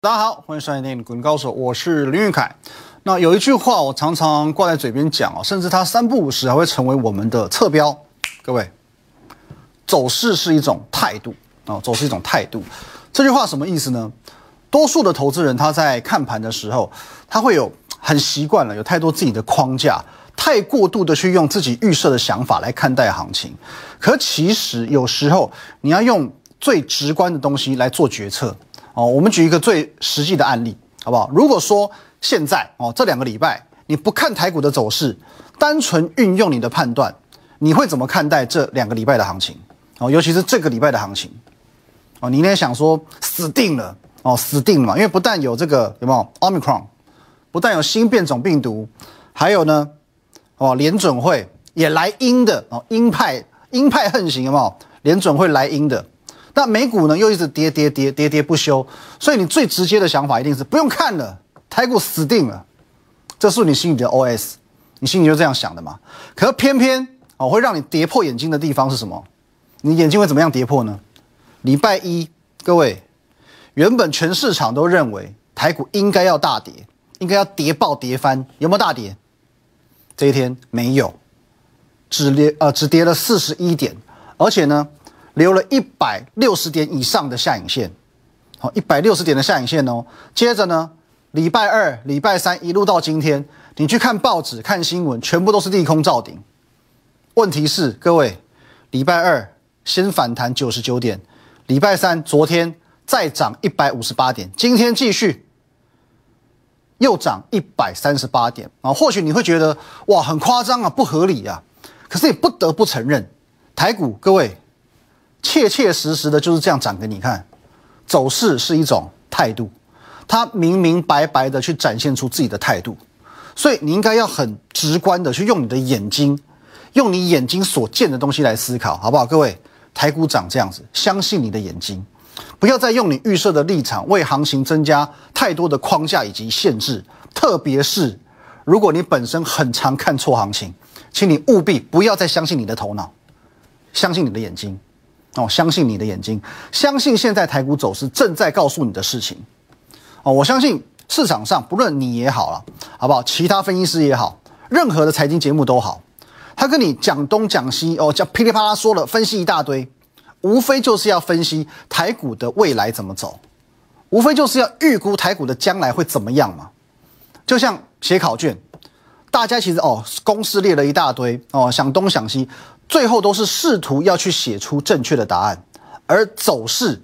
大家好，欢迎收看电影《股神高手》，我是林玉凯。那有一句话我常常挂在嘴边讲哦，甚至它三不五时还会成为我们的侧标。各位，走势是一种态度哦，走势一种态度。这句话什么意思呢？多数的投资人他在看盘的时候，他会有很习惯了，有太多自己的框架，太过度的去用自己预设的想法来看待行情。可其实有时候你要用最直观的东西来做决策。哦，我们举一个最实际的案例，好不好？如果说现在哦这两个礼拜你不看台股的走势，单纯运用你的判断，你会怎么看待这两个礼拜的行情？哦，尤其是这个礼拜的行情，哦，你应该想说死定了哦，死定了嘛，因为不但有这个有没有 omicron，不但有新变种病毒，还有呢，哦，联准会也来阴的哦，鹰派鹰派横行有没有？联准会来阴的。那美股呢，又一直跌跌跌跌跌不休，所以你最直接的想法一定是不用看了，台股死定了，这是你心里的 OS，你心里就这样想的嘛？可是偏偏哦，会让你跌破眼睛的地方是什么？你眼睛会怎么样跌破呢？礼拜一，各位，原本全市场都认为台股应该要大跌，应该要跌爆跌翻，有没有大跌？这一天没有，只跌呃只跌了四十一点，而且呢。留了一百六十点以上的下影线，好，一百六十点的下影线哦。接着呢，礼拜二、礼拜三一路到今天，你去看报纸、看新闻，全部都是利空造顶。问题是，各位，礼拜二先反弹九十九点，礼拜三昨天再涨一百五十八点，今天继续又涨一百三十八点啊。或许你会觉得哇，很夸张啊，不合理啊。可是也不得不承认，台股各位。切切实实的就是这样涨给你看，走势是一种态度，它明明白白的去展现出自己的态度，所以你应该要很直观的去用你的眼睛，用你眼睛所见的东西来思考，好不好？各位，台股涨这样子，相信你的眼睛，不要再用你预设的立场为行情增加太多的框架以及限制，特别是如果你本身很常看错行情，请你务必不要再相信你的头脑，相信你的眼睛。哦，相信你的眼睛，相信现在台股走势正在告诉你的事情。哦，我相信市场上不论你也好了，好不好？其他分析师也好，任何的财经节目都好，他跟你讲东讲西，哦，讲噼里啪啦说了，分析一大堆，无非就是要分析台股的未来怎么走，无非就是要预估台股的将来会怎么样嘛。就像写考卷，大家其实哦，公式列了一大堆，哦，想东想西。最后都是试图要去写出正确的答案，而走势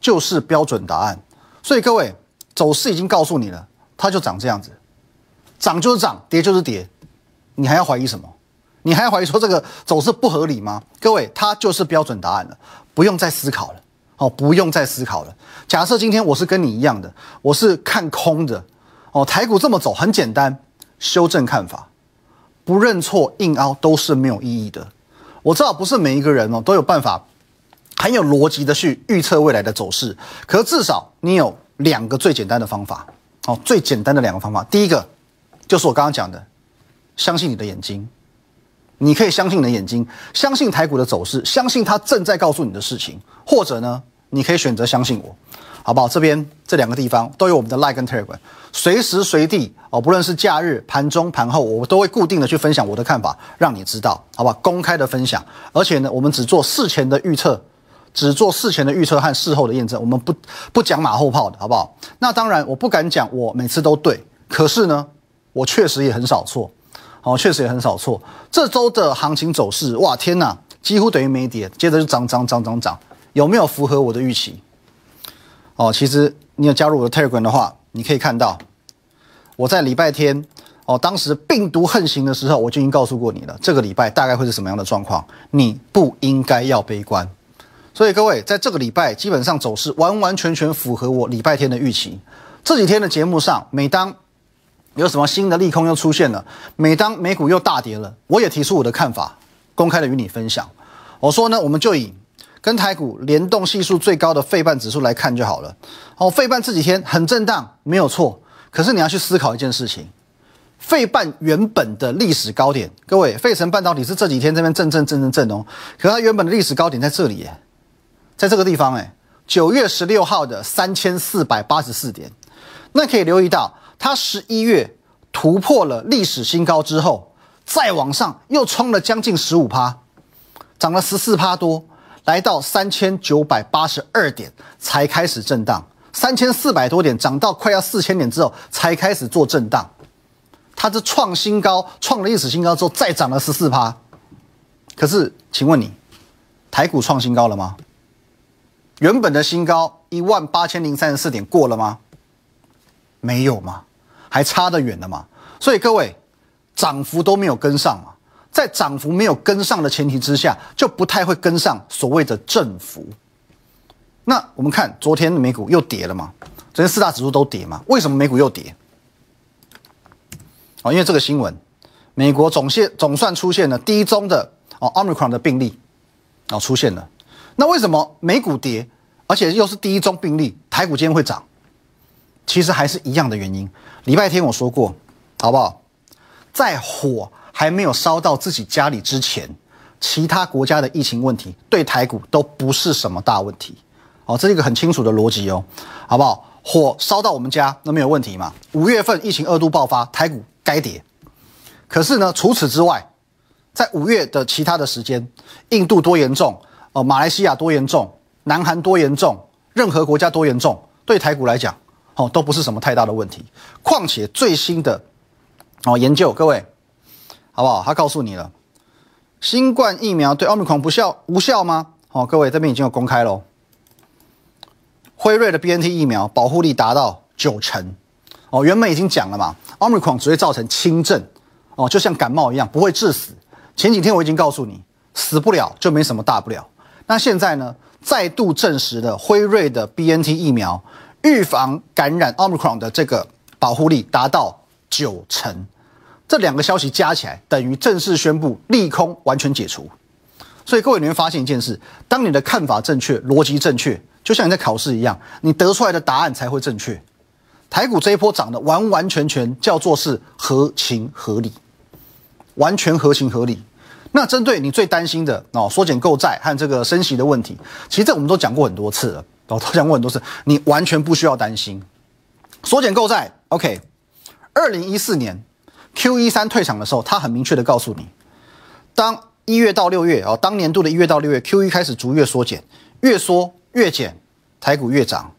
就是标准答案。所以各位，走势已经告诉你了，它就长这样子，涨就是涨，跌就是跌，你还要怀疑什么？你还要怀疑说这个走势不合理吗？各位，它就是标准答案了，不用再思考了。哦，不用再思考了。假设今天我是跟你一样的，我是看空的，哦，台股这么走很简单，修正看法，不认错硬凹都是没有意义的。我知道不是每一个人哦都有办法很有逻辑的去预测未来的走势，可是至少你有两个最简单的方法哦，最简单的两个方法，第一个就是我刚刚讲的，相信你的眼睛，你可以相信你的眼睛，相信台股的走势，相信它正在告诉你的事情，或者呢，你可以选择相信我。好不好？这边这两个地方都有我们的 Like 跟 Telegram，随时随地哦，不论是假日、盘中、盘后，我都会固定的去分享我的看法，让你知道，好不好？公开的分享，而且呢，我们只做事前的预测，只做事前的预测和事后的验证，我们不不讲马后炮的，好不好？那当然，我不敢讲我每次都对，可是呢，我确实也很少错，哦，确实也很少错。这周的行情走势，哇，天哪，几乎等于没跌，接着就涨涨涨涨涨，有没有符合我的预期？哦，其实你有加入我的 Telegram 的话，你可以看到我在礼拜天哦，当时病毒横行的时候，我就已经告诉过你了，这个礼拜大概会是什么样的状况，你不应该要悲观。所以各位，在这个礼拜基本上走势完完全全符合我礼拜天的预期。这几天的节目上，每当有什么新的利空又出现了，每当美股又大跌了，我也提出我的看法，公开的与你分享。我说呢，我们就以。跟台股联动系数最高的费半指数来看就好了。哦，费半这几天很震荡，没有错。可是你要去思考一件事情，费半原本的历史高点，各位，费城半导体是这几天这边震震震震震哦。可它原本的历史高点在这里耶，在这个地方，哎，九月十六号的三千四百八十四点，那可以留意到，它十一月突破了历史新高之后，再往上又冲了将近十五趴，涨了十四趴多，来到三千九百八十二点才开始震荡，三千四百多点涨到快要四千点之后才开始做震荡，它是创新高，创了历史新高之后再涨了十四趴，可是请问你，台股创新高了吗？原本的新高一万八千零三十四点过了吗？没有吗，还差得远的吗。所以各位，涨幅都没有跟上嘛，在涨幅没有跟上的前提之下，就不太会跟上所谓的振幅。那我们看昨天美股又跌了嘛，昨天四大指数都跌嘛，为什么美股又跌？哦，因为这个新闻，美国总现总算出现了第一宗的哦奥密克戎的病例，哦出现了。那为什么美股跌，而且又是第一宗病例，台股今天会涨？其实还是一样的原因。礼拜天我说过，好不好？在火还没有烧到自己家里之前，其他国家的疫情问题对台股都不是什么大问题。哦，这是一个很清楚的逻辑哦，好不好？火烧到我们家，那没有问题嘛？五月份疫情二度爆发，台股该跌。可是呢，除此之外，在五月的其他的时间，印度多严重？哦，马来西亚多严重，南韩多严重，任何国家多严重，对台股来讲，哦，都不是什么太大的问题。况且最新的哦研究，各位，好不好？他告诉你了，新冠疫苗对奥密克戎不效无效吗？哦，各位这边已经有公开喽。辉瑞的 BNT 疫苗保护力达到九成，哦，原本已经讲了嘛，奥密克戎只会造成轻症，哦，就像感冒一样，不会致死。前几天我已经告诉你，死不了就没什么大不了。那现在呢？再度证实了辉瑞的 B N T 疫苗预防感染 Omicron 的这个保护力达到九成，这两个消息加起来等于正式宣布利空完全解除。所以各位你会发现一件事：当你的看法正确、逻辑正确，就像你在考试一样，你得出来的答案才会正确。台股这一波涨的完完全全叫做是合情合理，完全合情合理。那针对你最担心的哦，缩减购债和这个升息的问题，其实这我们都讲过很多次了，哦，都讲过很多次，你完全不需要担心。缩减购债，OK。二零一四年 Q 一三退场的时候，他很明确的告诉你，当一月到六月哦，当年度的一月到六月 Q 一开始逐月缩减，越缩越减，台股越涨。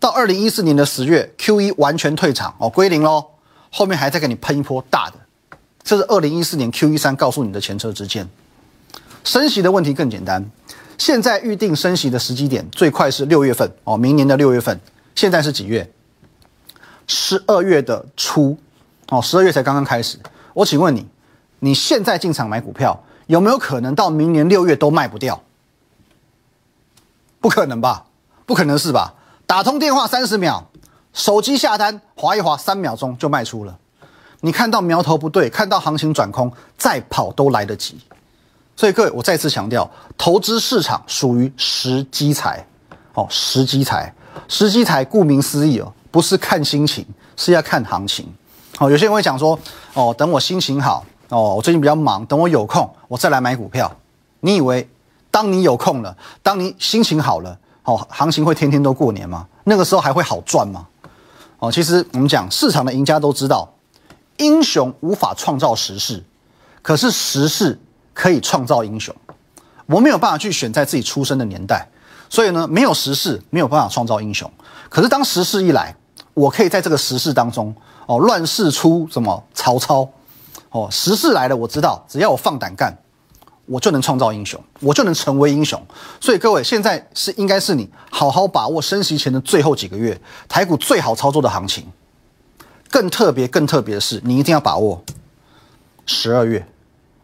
到二零一四年的十月 Q 一完全退场哦，归零喽，后面还在给你喷一波大的。这是二零一四年 Q 一三告诉你的前车之鉴。升息的问题更简单，现在预定升息的时机点最快是六月份哦，明年的六月份。现在是几月？十二月的初哦，十二月才刚刚开始。我请问你，你现在进场买股票，有没有可能到明年六月都卖不掉？不可能吧？不可能是吧？打通电话三十秒，手机下单划一划三秒钟就卖出了。你看到苗头不对，看到行情转空，再跑都来得及。所以各位，我再次强调，投资市场属于时机财，哦，时机财，时机财，顾名思义哦，不是看心情，是要看行情。哦，有些人会讲说，哦，等我心情好，哦，我最近比较忙，等我有空，我再来买股票。你以为，当你有空了，当你心情好了，哦，行情会天天都过年吗？那个时候还会好赚吗？哦，其实我们讲市场的赢家都知道。英雄无法创造时势，可是时势可以创造英雄。我没有办法去选在自己出生的年代，所以呢，没有时势，没有办法创造英雄。可是当时势一来，我可以在这个时势当中，哦，乱世出什么曹操，哦，时势来了，我知道，只要我放胆干，我就能创造英雄，我就能成为英雄。所以各位，现在是应该是你好好把握升息前的最后几个月，台股最好操作的行情。更特别、更特别的是，你一定要把握十二月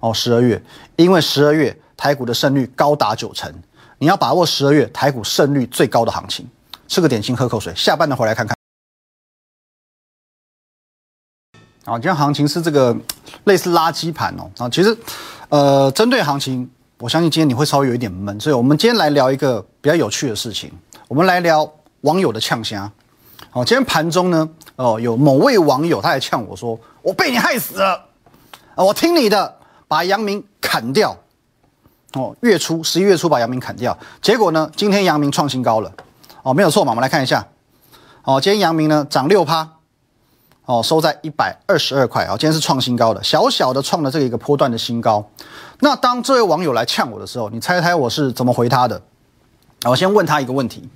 哦，十二月，因为十二月台股的胜率高达九成，你要把握十二月台股胜率最高的行情。吃个点心，喝口水，下班的回来看看。啊，今天行情是这个类似垃圾盘哦。啊，其实，呃，针对行情，我相信今天你会稍微有一点闷，所以我们今天来聊一个比较有趣的事情，我们来聊网友的呛虾。好，今天盘中呢？哦，有某位网友他还呛我说：“我被你害死了，我听你的，把杨明砍掉。”哦，月初十一月初把杨明砍掉，结果呢，今天杨明创新高了。哦，没有错嘛，我们来看一下，哦，今天杨明呢涨六趴，哦，收在一百二十二块啊，今天是创新高的，小小的创了这个一个波段的新高。那当这位网友来呛我的时候，你猜猜我是怎么回他的？我先问他一个问题，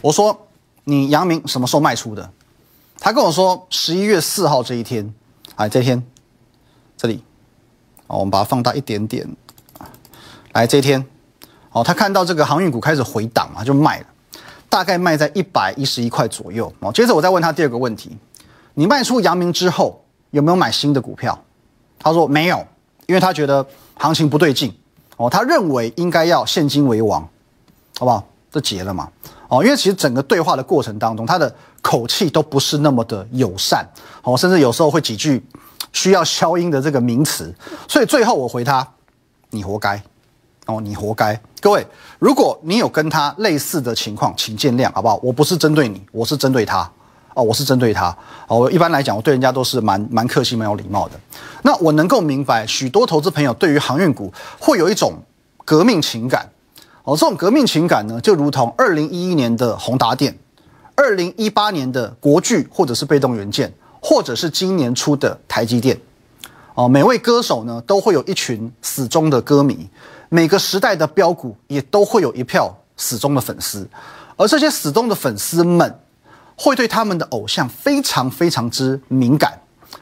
我说你阳明什么时候卖出的？他跟我说十一月四号这一天，哎，这一天，这里，哦，我们把它放大一点点，来这一天，哦，他看到这个航运股开始回档嘛，就卖了，大概卖在一百一十一块左右。哦，接着我再问他第二个问题，你卖出阳明之后有没有买新的股票？他说没有，因为他觉得行情不对劲，哦，他认为应该要现金为王。好不好？这结了嘛？哦，因为其实整个对话的过程当中，他的口气都不是那么的友善，哦，甚至有时候会几句需要消音的这个名词，所以最后我回他：“你活该，哦，你活该。”各位，如果你有跟他类似的情况，请见谅，好不好？我不是针对你，我是针对他，哦，我是针对他。哦，我一般来讲，我对人家都是蛮蛮客气、蛮有礼貌的。那我能够明白，许多投资朋友对于航运股会有一种革命情感。哦，这种革命情感呢，就如同二零一一年的宏达电，二零一八年的国巨，或者是被动元件，或者是今年出的台积电。哦，每位歌手呢，都会有一群死忠的歌迷；每个时代的标股，也都会有一票死忠的粉丝。而这些死忠的粉丝们，会对他们的偶像非常非常之敏感。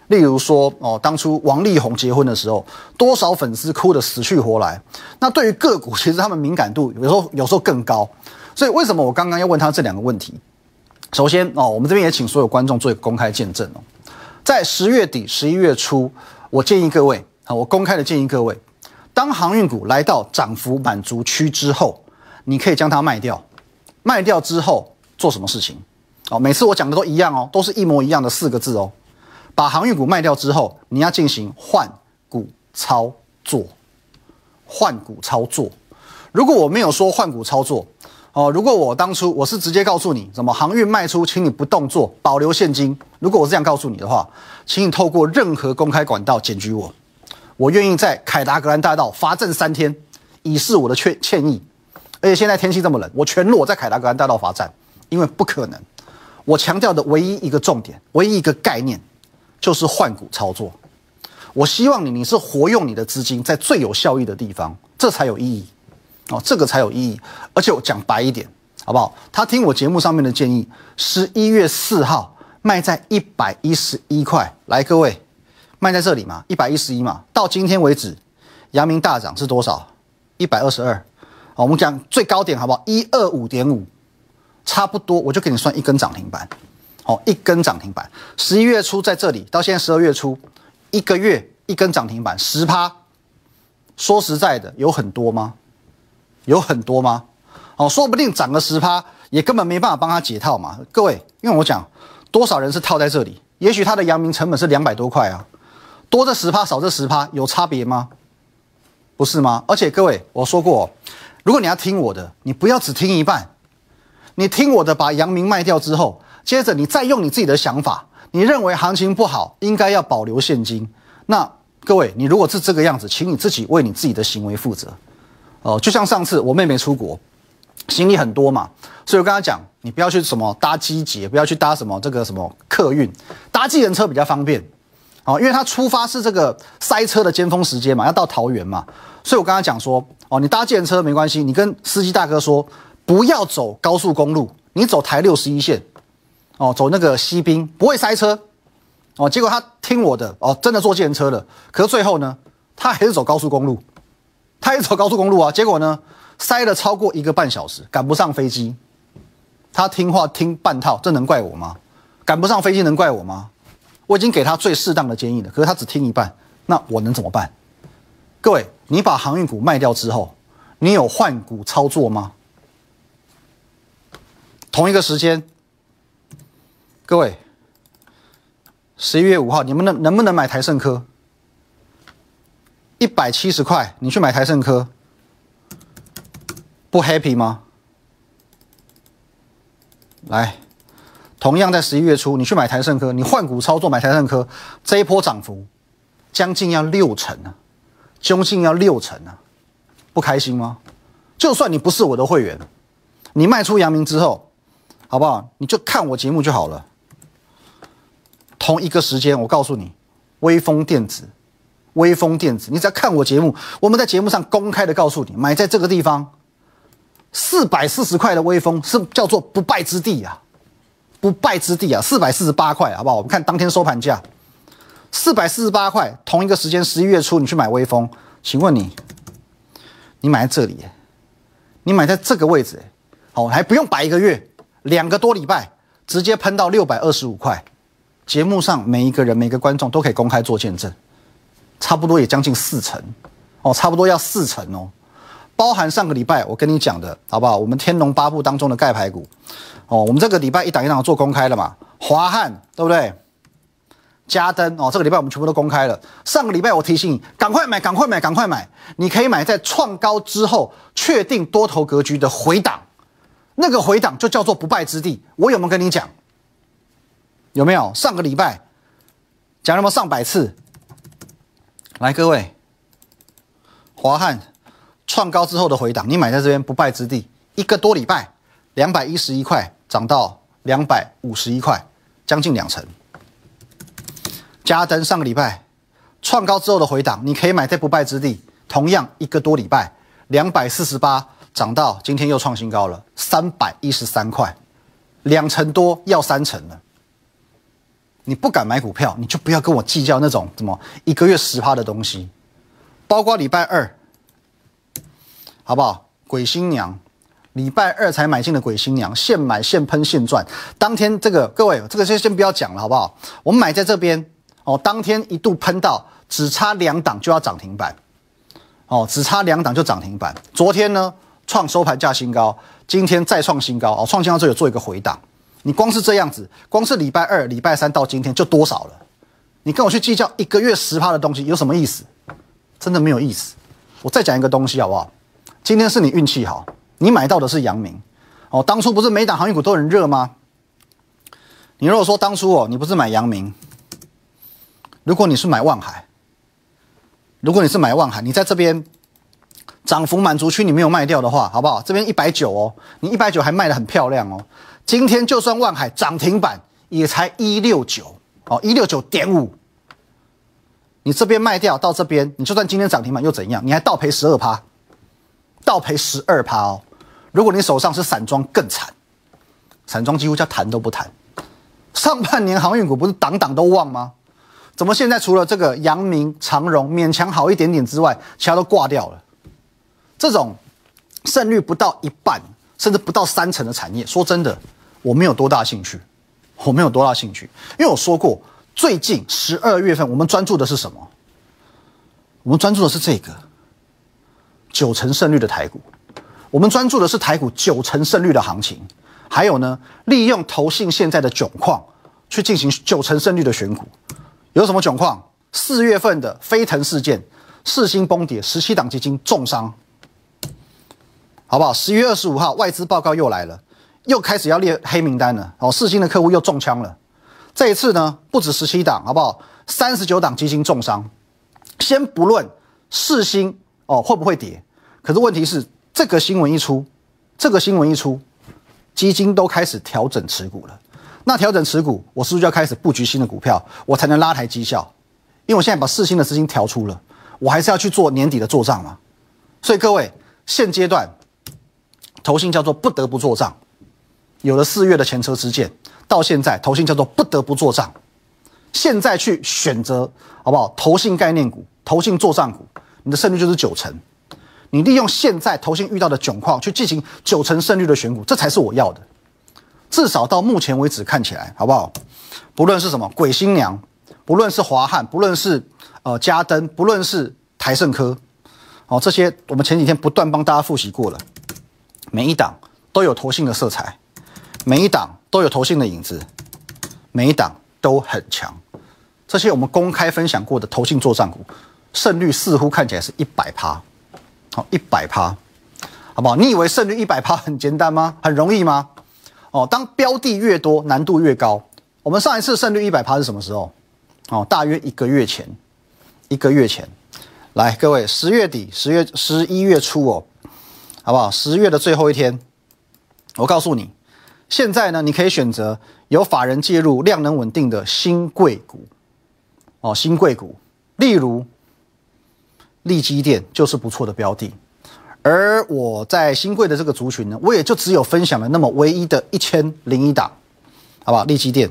例如说，哦，当初王力宏结婚的时候，多少粉丝哭得死去活来。那对于个股，其实他们敏感度有时候有时候更高。所以为什么我刚刚要问他这两个问题？首先，哦，我们这边也请所有观众做一个公开见证哦。在十月底、十一月初，我建议各位，啊，我公开的建议各位，当航运股来到涨幅满足区之后，你可以将它卖掉。卖掉之后做什么事情？哦，每次我讲的都一样哦，都是一模一样的四个字哦。把航运股卖掉之后，你要进行换股操作。换股操作，如果我没有说换股操作，哦，如果我当初我是直接告诉你，什么航运卖出，请你不动作，保留现金。如果我是这样告诉你的话，请你透过任何公开管道检举我，我愿意在凯达格兰大道罚站三天，以示我的歉歉意。而且现在天气这么冷，我全裸在凯达格兰大道罚站，因为不可能。我强调的唯一一个重点，唯一一个概念。就是换股操作，我希望你你是活用你的资金在最有效益的地方，这才有意义哦，这个才有意义。而且我讲白一点，好不好？他听我节目上面的建议，十一月四号卖在一百一十一块，来各位，卖在这里嘛，一百一十一嘛。到今天为止，阳明大涨是多少？一百二十二。好，我们讲最高点好不好？一二五点五，差不多，我就给你算一根涨停板。哦，一根涨停板，十一月初在这里，到现在十二月初，一个月一根涨停板，十趴。说实在的，有很多吗？有很多吗？哦，说不定涨个十趴，也根本没办法帮他解套嘛。各位，因为我讲，多少人是套在这里？也许他的阳明成本是两百多块啊，多这十趴，少这十趴，有差别吗？不是吗？而且各位，我说过，如果你要听我的，你不要只听一半，你听我的，把阳明卖掉之后。接着你再用你自己的想法，你认为行情不好，应该要保留现金。那各位，你如果是这个样子，请你自己为你自己的行为负责。哦，就像上次我妹妹出国，行李很多嘛，所以我跟她讲，你不要去什么搭机捷，不要去搭什么这个什么客运，搭计程车比较方便。哦，因为她出发是这个塞车的尖峰时间嘛，要到桃园嘛，所以我跟她讲说，哦，你搭计程车没关系，你跟司机大哥说，不要走高速公路，你走台六十一线。哦，走那个西滨不会塞车，哦，结果他听我的，哦，真的坐电车了。可是最后呢，他还是走高速公路，他也走高速公路啊。结果呢，塞了超过一个半小时，赶不上飞机。他听话听半套，这能怪我吗？赶不上飞机能怪我吗？我已经给他最适当的建议了，可是他只听一半，那我能怎么办？各位，你把航运股卖掉之后，你有换股操作吗？同一个时间。各位，十一月五号，你们能能不能买台盛科？一百七十块，你去买台盛科，不 happy 吗？来，同样在十一月初，你去买台盛科，你换股操作买台盛科，这一波涨幅将近要六成啊，将近要六成啊，不开心吗？就算你不是我的会员，你卖出阳明之后。好不好？你就看我节目就好了。同一个时间，我告诉你，微风电子，微风电子，你只要看我节目，我们在节目上公开的告诉你，买在这个地方，四百四十块的微风是叫做不败之地啊，不败之地啊，四百四十八块，好不好？我们看当天收盘价，四百四十八块，同一个时间，十一月初你去买微风，请问你，你买在这里，你买在这个位置，好，还不用摆一个月，两个多礼拜，直接喷到六百二十五块。节目上每一个人、每个观众都可以公开做见证，差不多也将近四成，哦，差不多要四成哦，包含上个礼拜我跟你讲的好不好？我们天龙八部当中的盖牌股，哦，我们这个礼拜一档一档做公开了嘛？华汉对不对？嘉登哦，这个礼拜我们全部都公开了。上个礼拜我提醒你，赶快买，赶快买，赶快买！你可以买在创高之后确定多头格局的回档，那个回档就叫做不败之地。我有没有跟你讲？有没有上个礼拜讲了么上百次？来，各位，华汉创高之后的回档，你买在这边不败之地，一个多礼拜，两百一十一块涨到两百五十一块，将近两成。嘉登上个礼拜创高之后的回档，你可以买在不败之地，同样一个多礼拜，两百四十八涨到今天又创新高了，三百一十三块，两成多要三成了。你不敢买股票，你就不要跟我计较那种什么一个月十趴的东西，包括礼拜二，好不好？鬼新娘，礼拜二才买进的鬼新娘，现买现喷现赚。当天这个各位，这个先先不要讲了，好不好？我们买在这边哦，当天一度喷到只差两档就要涨停板，哦，只差两档就涨停板。昨天呢创收盘价新高，今天再创新高哦，创新高之后有做一个回档。你光是这样子，光是礼拜二、礼拜三到今天就多少了？你跟我去计较一个月十趴的东西有什么意思？真的没有意思。我再讲一个东西好不好？今天是你运气好，你买到的是阳明。哦，当初不是每档航运股都很热吗？你如果说当初哦，你不是买阳明，如果你是买万海，如果你是买万海，你在这边涨幅满足区你没有卖掉的话，好不好？这边一百九哦，你一百九还卖的很漂亮哦。今天就算万海涨停板也才一六九哦，一六九点五。你这边卖掉到这边，你就算今天涨停板又怎样？你还倒赔十二趴，倒赔十二趴哦。如果你手上是散装更惨，散装几乎叫谈都不谈。上半年航运股不是档档都旺吗？怎么现在除了这个阳明、长荣勉强好一点点之外，其他都挂掉了？这种胜率不到一半，甚至不到三成的产业，说真的。我没有多大兴趣，我没有多大兴趣，因为我说过，最近十二月份我们专注的是什么？我们专注的是这个九成胜率的台股，我们专注的是台股九成胜率的行情，还有呢，利用投信现在的窘况去进行九成胜率的选股，有什么窘况？四月份的飞腾事件，四星崩跌，十七档基金重伤，好不好？十一月二十五号外资报告又来了。又开始要列黑名单了，哦，四星的客户又中枪了。这一次呢，不止十七档，好不好？三十九档基金重伤。先不论四星哦会不会跌，可是问题是这个新闻一出，这个新闻一出，基金都开始调整持股了。那调整持股，我是不是就要开始布局新的股票，我才能拉抬绩效？因为我现在把四星的资金调出了，我还是要去做年底的做账嘛。所以各位，现阶段投信叫做不得不做账。有了四月的前车之鉴，到现在投信叫做不得不做账。现在去选择好不好？投信概念股、投信做账股，你的胜率就是九成。你利用现在投信遇到的窘况去进行九成胜率的选股，这才是我要的。至少到目前为止看起来，好不好？不论是什么鬼新娘，不论是华汉，不论是呃嘉登，不论是台盛科，哦，这些我们前几天不断帮大家复习过了，每一档都有投信的色彩。每一档都有投信的影子，每一档都很强。这些我们公开分享过的投信做账股，胜率似乎看起来是一百趴，好一百趴，好不好？你以为胜率一百趴很简单吗？很容易吗？哦，当标的越多，难度越高。我们上一次胜率一百趴是什么时候？哦，大约一个月前，一个月前。来，各位，十月底、十月、十一月初哦，好不好？十月的最后一天，我告诉你。现在呢，你可以选择有法人介入、量能稳定的新贵股，哦，新贵股，例如利基电就是不错的标的。而我在新贵的这个族群呢，我也就只有分享了那么唯一的一千零一档，好不好？利基电，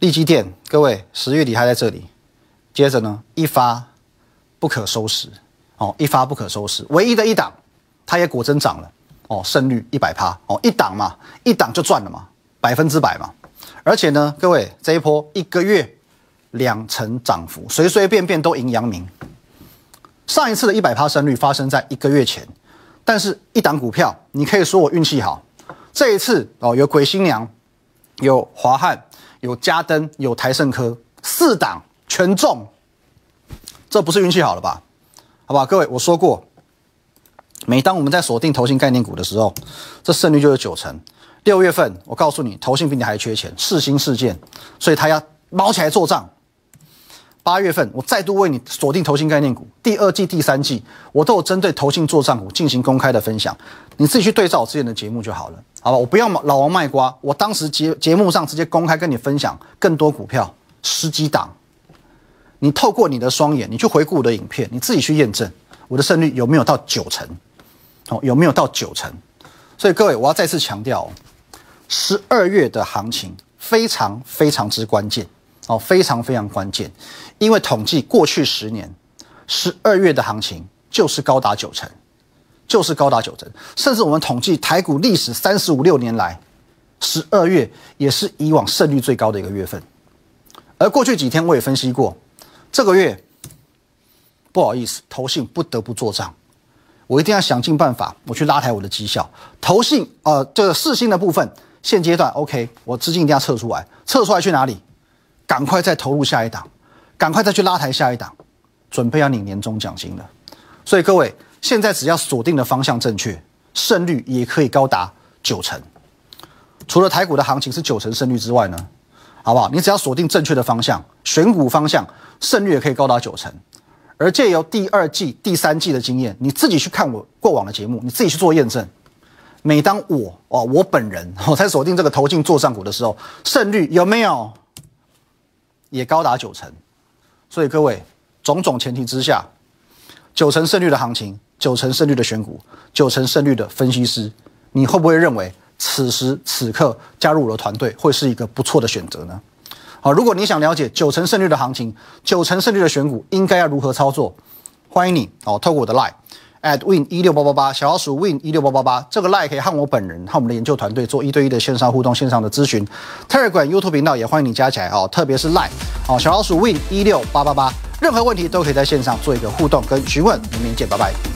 利基电，各位十月底还在这里，接着呢，一发不可收拾，哦，一发不可收拾，唯一的一档，它也果真涨了。哦，胜率一百趴哦，一档嘛，一档就赚了嘛，百分之百嘛。而且呢，各位这一波一个月两成涨幅，随随便便都赢阳明。上一次的一百趴胜率发生在一个月前，但是一档股票，你可以说我运气好。这一次哦，有鬼新娘，有华汉，有嘉登，有台盛科，四档全中，这不是运气好了吧？好吧，各位我说过。每当我们在锁定投信概念股的时候，这胜率就是九成。六月份，我告诉你，投信比你还缺钱，事新事件，所以他要猫起来做账。八月份，我再度为你锁定投信概念股，第二季、第三季，我都有针对投信做账股进行公开的分享，你自己去对照我之前的节目就好了，好吧？我不要老王卖瓜，我当时节节目上直接公开跟你分享更多股票十几档，你透过你的双眼，你去回顾我的影片，你自己去验证我的胜率有没有到九成。哦，有没有到九成？所以各位，我要再次强调，十二月的行情非常非常之关键哦，非常非常关键。因为统计过去十年，十二月的行情就是高达九成，就是高达九成。甚至我们统计台股历史三十五六年来，十二月也是以往胜率最高的一个月份。而过去几天我也分析过，这个月不好意思，投信不得不做账。我一定要想尽办法，我去拉抬我的绩效。投信，呃，这个四星的部分，现阶段 OK，我资金一定要撤出来，撤出来去哪里？赶快再投入下一档，赶快再去拉抬下一档，准备要领年终奖金了。所以各位，现在只要锁定的方向正确，胜率也可以高达九成。除了台股的行情是九成胜率之外呢，好不好？你只要锁定正确的方向，选股方向，胜率也可以高达九成。而借由第二季、第三季的经验，你自己去看我过往的节目，你自己去做验证。每当我哦，我本人 我在锁定这个投进做上股的时候，胜率有没有也高达九成？所以各位，种种前提之下，九成胜率的行情，九成胜率的选股，九成胜率的分析师，你会不会认为此时此刻加入我的团队会是一个不错的选择呢？好，如果你想了解九成胜率的行情，九成胜率的选股应该要如何操作，欢迎你哦，透过我的 line at win 一六八八八小老鼠 win 一六八八八这个 line 可以和我本人和我们的研究团队做一对一的线上互动、线上的咨询。Telegram YouTube 频道也欢迎你加起来哦，特别是 line 哦，小老鼠 win 一六八八八，任何问题都可以在线上做一个互动跟询问。明天见，拜拜。